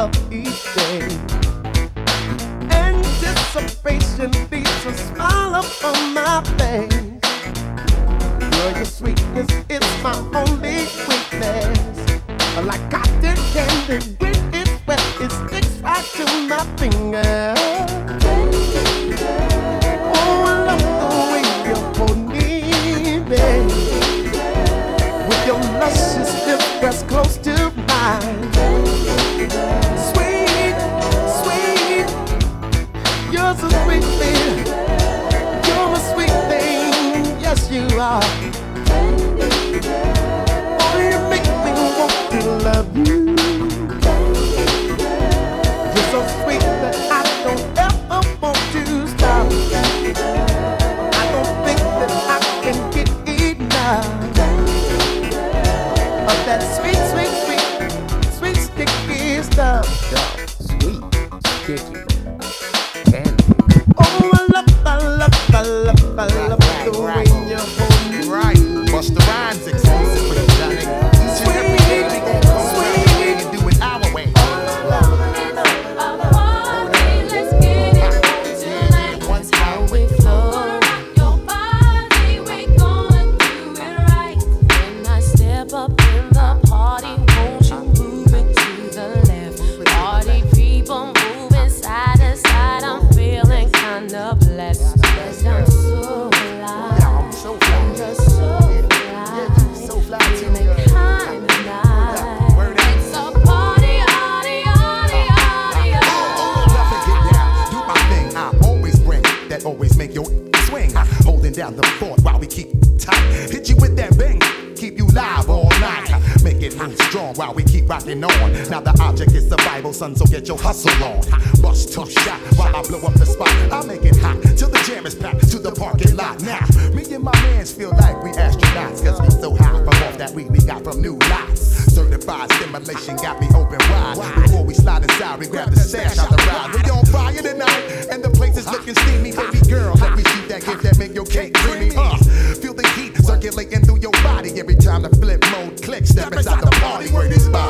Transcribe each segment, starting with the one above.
of each on. Now the object is survival, son, so get your hustle on. Bust tough shot while I blow up the spot. I make it hot till the jam is packed to the parking lot. Now, me and my mans feel like we astronauts, cause we so high from off that weed we got from new lots. Certified stimulation got me open wide. Before we slide inside, we grab the sash out the ride. We on fire tonight, and the place is looking steamy. Baby girl, let me shoot that gift that make your cake creamy. Uh, feel the heat circulating through your body every time the flip mode clicks. Step inside the party where this body.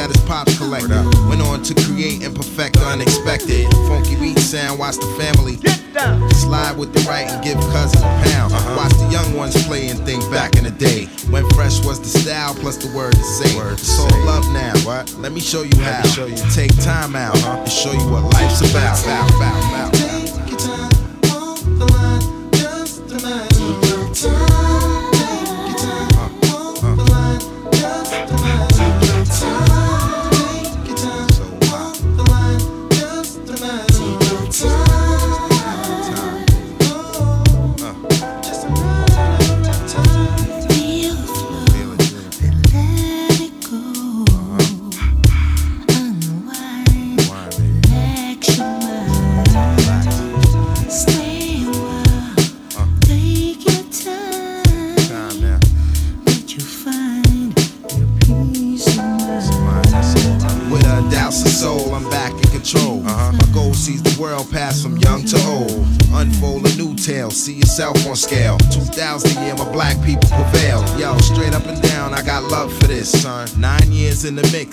Pops collector. Went on to create and perfect the unexpected. Funky beat sound, watch the family. Slide with the right and give cousins a pound. Uh-huh. Watch the young ones play and think back in the day. When fresh was the style, plus the word to say. Word so love now. What? Let me show you how. Show you. Take time out huh? and show you what life's about.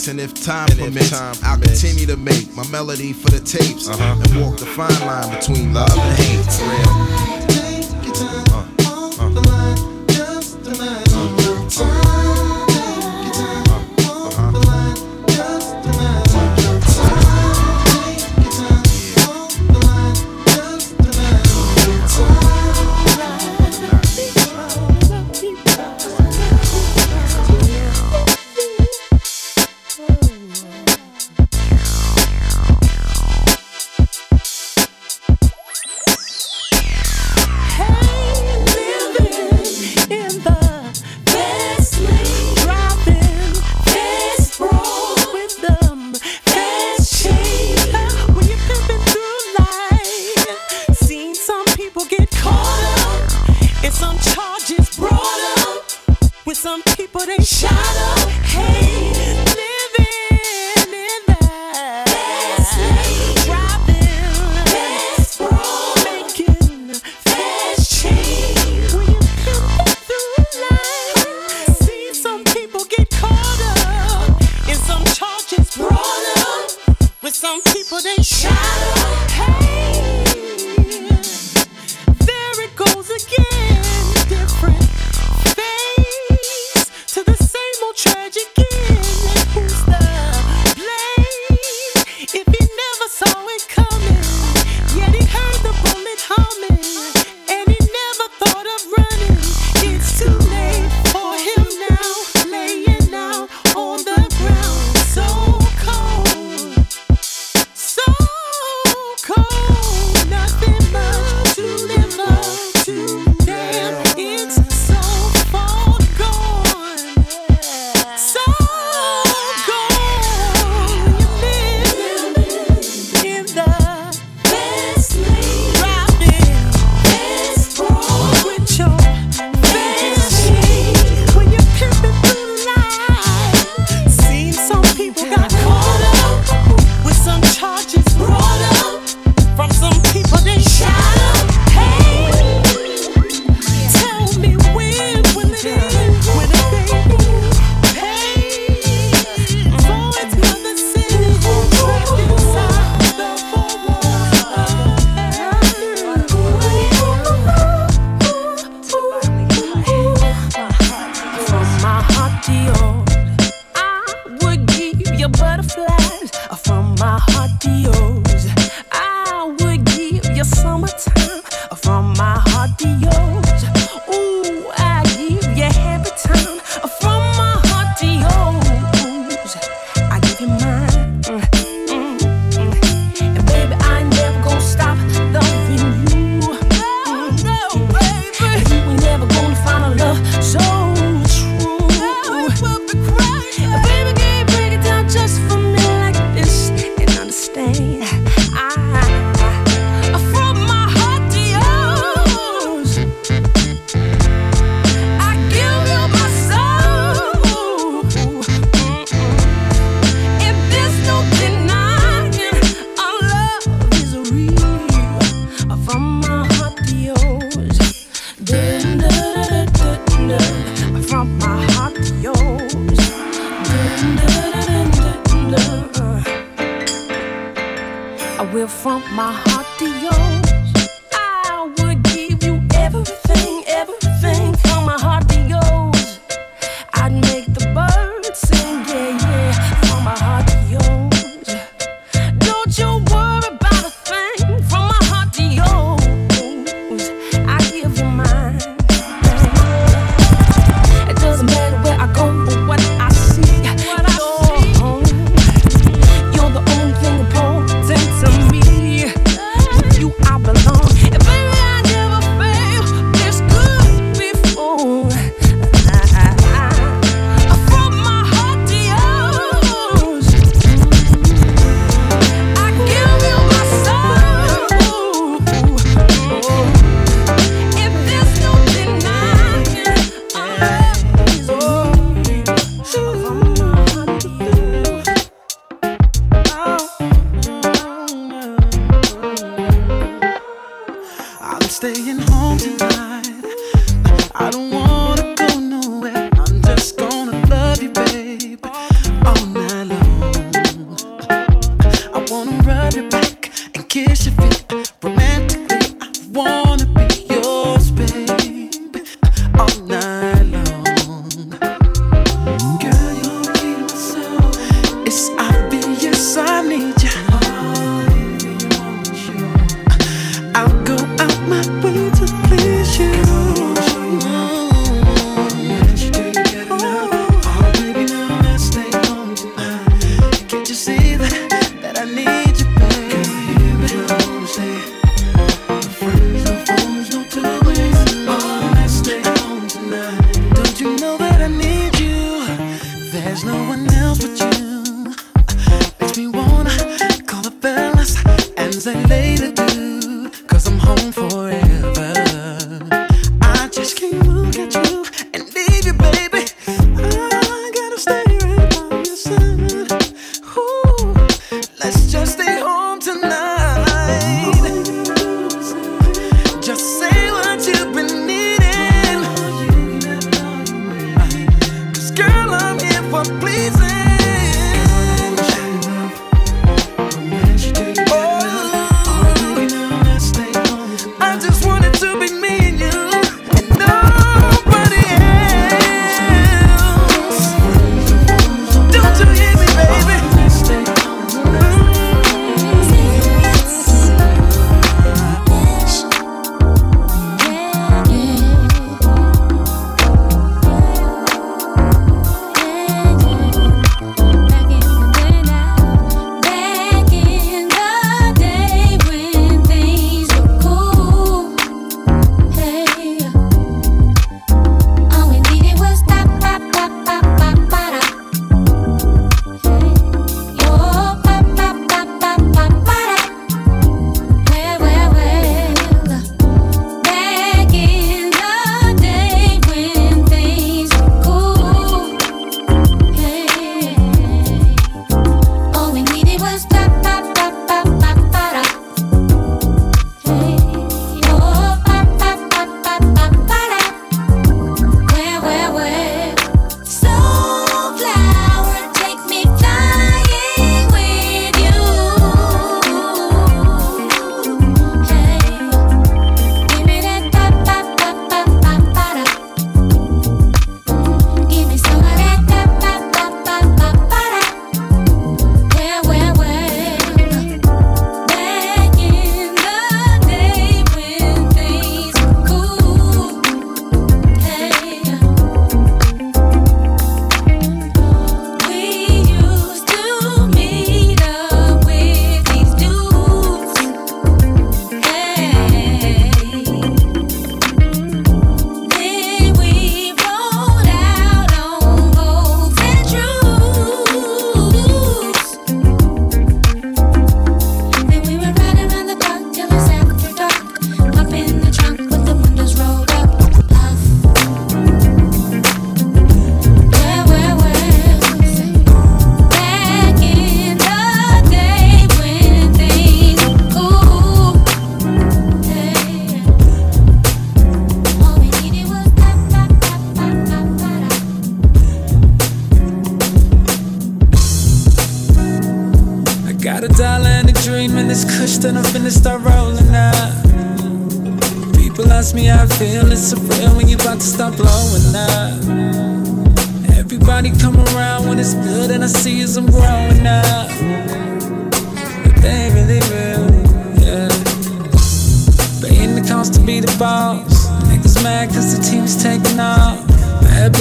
In the mix, and if time permits, I'll continue to make my melody for the tapes and walk the fine line between love and hate. Real. people, they shout.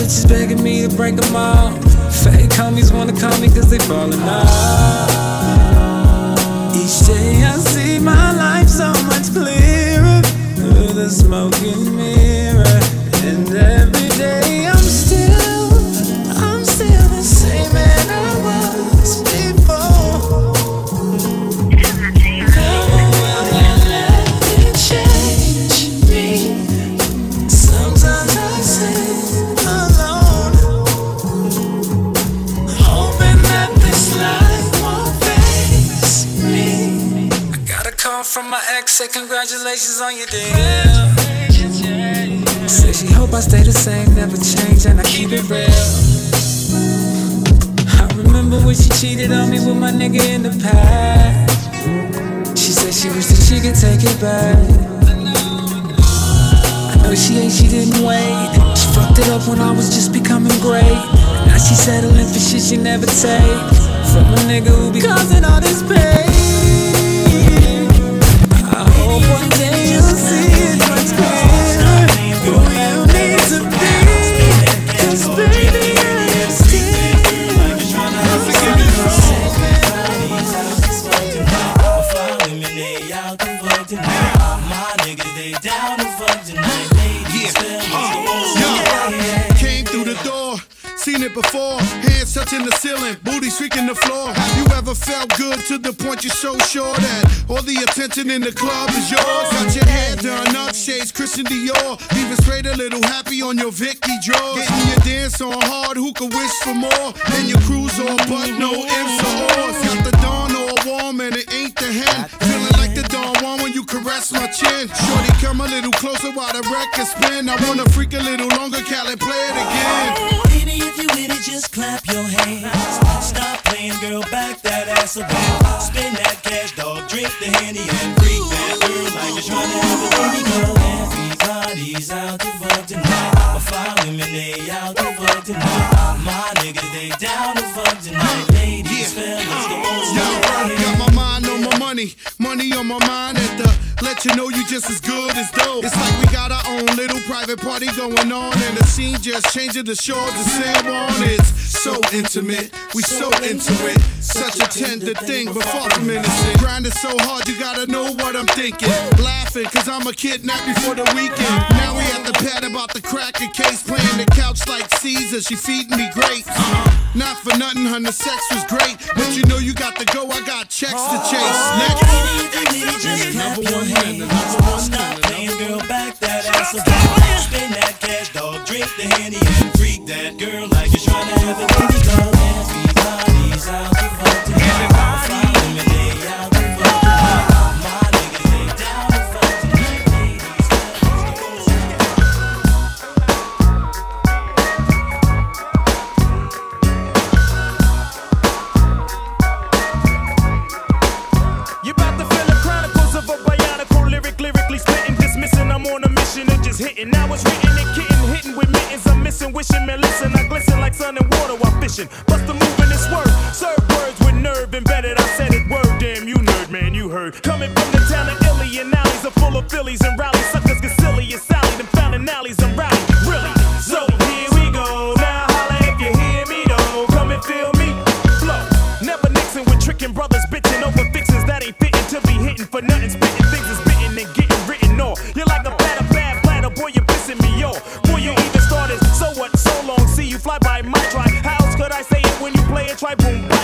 Bitches begging me to break them off. Fake homies wanna call me cause they falling off. Each day I see my life so much clearer through the smoking mirror. Say congratulations on your deal. Say she hope I stay the same, never change, and I keep it real. I remember when she cheated on me with my nigga in the past. She said she wished that she could take it back. She ain't, she didn't wait. She fucked it up when I was just becoming great. Now she settling for shit she never take. From a nigga who be causing all this pain. Touching the ceiling, booty streaking the floor. You ever felt good to the point you're so sure that all the attention in the club is yours? Got your hair done up, shades Christian Dior, leaving straight a little happy on your Vicky drawers. Getting your dance on hard, who could wish for more? And your cruise on, but no ifs or ors. Got the dawn all warm and it ain't the hen. Feeling like the dawn one when you caress my chin. Shorty, come a little closer while the record spin. I wanna freak a little longer, Cali, play it know you just as good as dope. It's like we got our own private party going on, and the scene just changing the shores to San Juan. It's so intimate, we so into it. Such a tender thing, but far from innocent. Grinding so hard, you gotta know what I'm thinking. Laughing, cause I'm a kidnap before the weekend. Now we at the pad about the cracker case, playing the couch like Caesar. She feeding me grapes. Not for nothing, hun, the sex was great. But you know you got to go, I got checks to chase. Next. Hands. Stop playing, girl, back that ass up. Spin that cash, dog, drink the handy and freak that girl like you're trying to have a baby girl. Boom,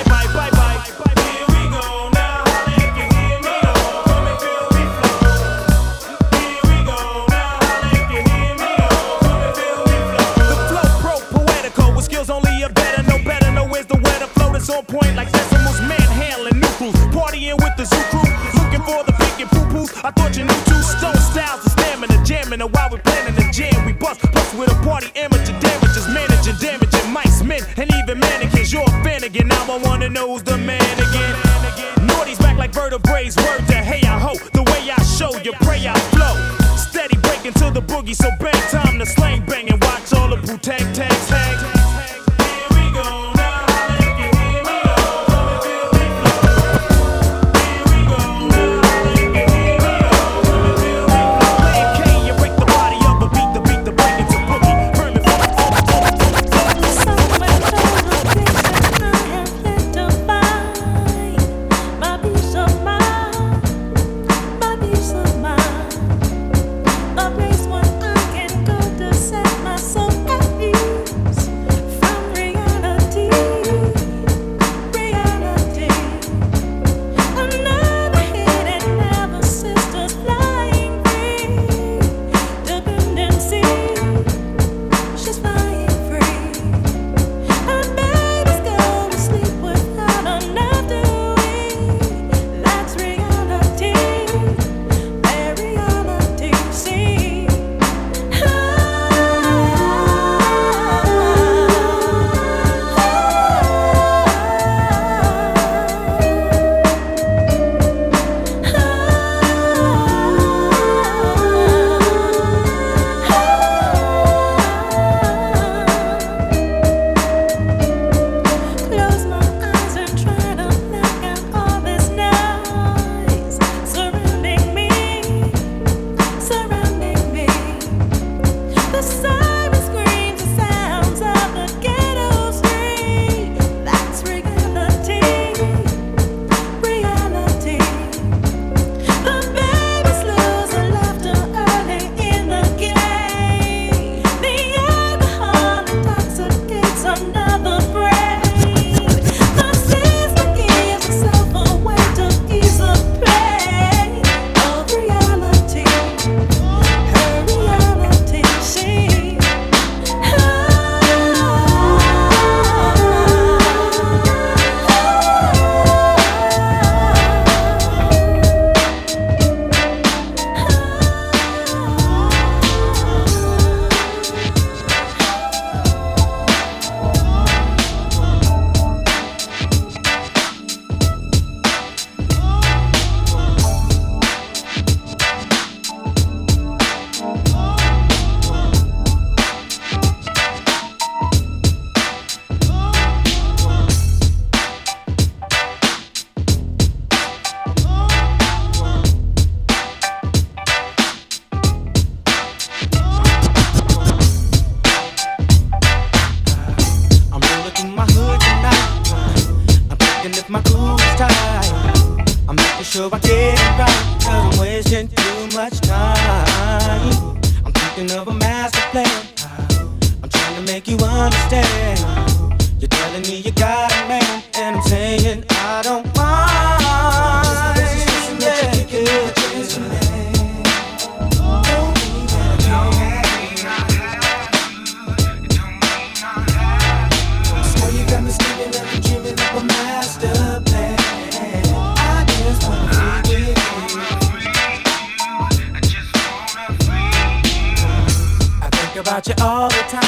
I think about you all the time.